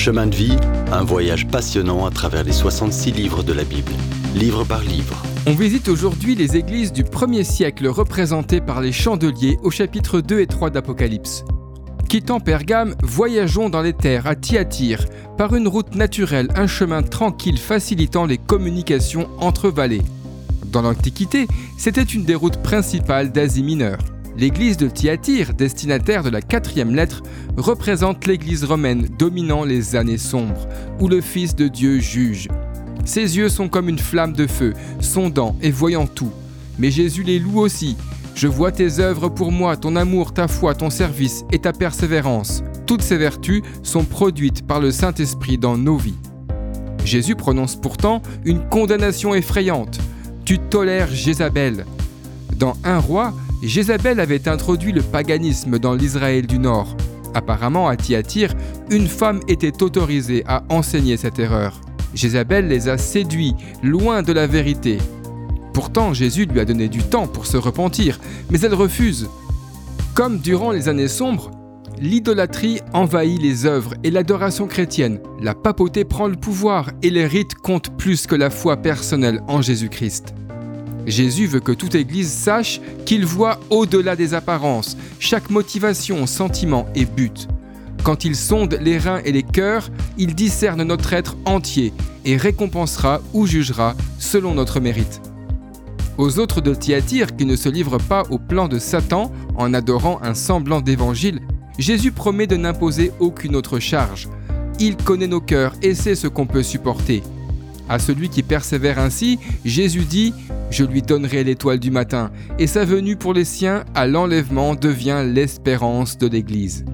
Chemin de vie, un voyage passionnant à travers les 66 livres de la Bible, livre par livre. On visite aujourd'hui les églises du 1er siècle représentées par les chandeliers au chapitre 2 et 3 d'Apocalypse. Quittant Pergame, voyageons dans les terres à Thyatire, par une route naturelle, un chemin tranquille facilitant les communications entre vallées. Dans l'Antiquité, c'était une des routes principales d'Asie mineure. L'église de Thyatire, destinataire de la quatrième lettre, représente l'église romaine dominant les années sombres, où le Fils de Dieu juge. Ses yeux sont comme une flamme de feu, sondant et voyant tout. Mais Jésus les loue aussi. Je vois tes œuvres pour moi, ton amour, ta foi, ton service et ta persévérance. Toutes ces vertus sont produites par le Saint-Esprit dans nos vies. Jésus prononce pourtant une condamnation effrayante. Tu tolères Jézabel. Dans Un roi, Jézabel avait introduit le paganisme dans l'Israël du Nord. Apparemment, à Thyatire, une femme était autorisée à enseigner cette erreur. Jézabel les a séduits, loin de la vérité. Pourtant, Jésus lui a donné du temps pour se repentir, mais elle refuse. Comme durant les années sombres, l'idolâtrie envahit les œuvres et l'adoration chrétienne. La papauté prend le pouvoir et les rites comptent plus que la foi personnelle en Jésus-Christ. Jésus veut que toute Église sache qu'il voit au-delà des apparences, chaque motivation, sentiment et but. Quand il sonde les reins et les cœurs, il discerne notre être entier et récompensera ou jugera selon notre mérite. Aux autres de Thyatire qui ne se livrent pas au plan de Satan en adorant un semblant d'évangile, Jésus promet de n'imposer aucune autre charge. Il connaît nos cœurs et sait ce qu'on peut supporter. À celui qui persévère ainsi, Jésus dit je lui donnerai l'étoile du matin, et sa venue pour les siens à l'enlèvement devient l'espérance de l'Église.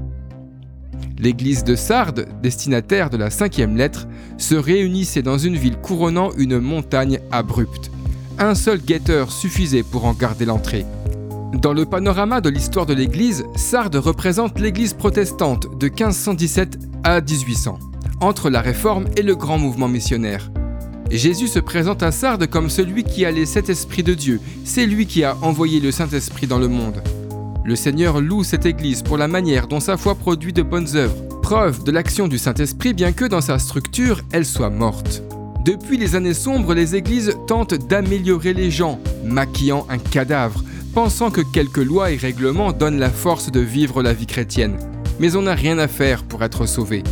L'Église de Sardes, destinataire de la cinquième lettre, se réunissait dans une ville couronnant une montagne abrupte. Un seul guetteur suffisait pour en garder l'entrée. Dans le panorama de l'histoire de l'Église, Sardes représente l'Église protestante de 1517 à 1800, entre la Réforme et le grand mouvement missionnaire. Jésus se présente à Sardes comme celui qui a les sept esprits de Dieu. C'est lui qui a envoyé le Saint-Esprit dans le monde. Le Seigneur loue cette Église pour la manière dont sa foi produit de bonnes œuvres, preuve de l'action du Saint-Esprit bien que dans sa structure elle soit morte. Depuis les années sombres, les églises tentent d'améliorer les gens, maquillant un cadavre, pensant que quelques lois et règlements donnent la force de vivre la vie chrétienne. Mais on n'a rien à faire pour être sauvé.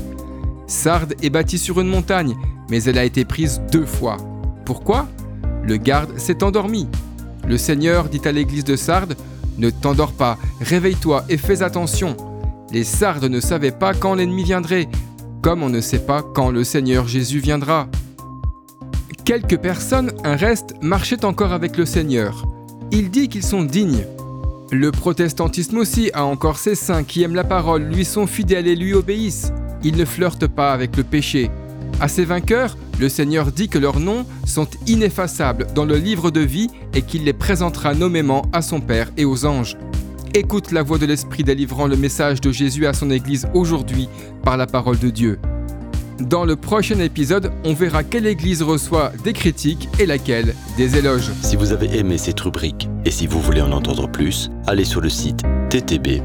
Sardes est bâtie sur une montagne, mais elle a été prise deux fois. Pourquoi? Le garde s'est endormi. Le Seigneur dit à l'église de Sardes Ne t'endors pas, réveille-toi et fais attention. Les Sardes ne savaient pas quand l'ennemi viendrait, comme on ne sait pas quand le Seigneur Jésus viendra. Quelques personnes, un reste, marchaient encore avec le Seigneur. Il dit qu'ils sont dignes. Le protestantisme aussi a encore ses saints qui aiment la parole, lui sont fidèles et lui obéissent. Ils ne flirtent pas avec le péché, à ces vainqueurs, le Seigneur dit que leurs noms sont ineffaçables dans le livre de vie et qu'il les présentera nommément à son Père et aux anges. Écoute la voix de l'Esprit délivrant le message de Jésus à son Église aujourd'hui par la parole de Dieu. Dans le prochain épisode, on verra quelle Église reçoit des critiques et laquelle des éloges. Si vous avez aimé cette rubrique et si vous voulez en entendre plus, allez sur le site ttb.twr.org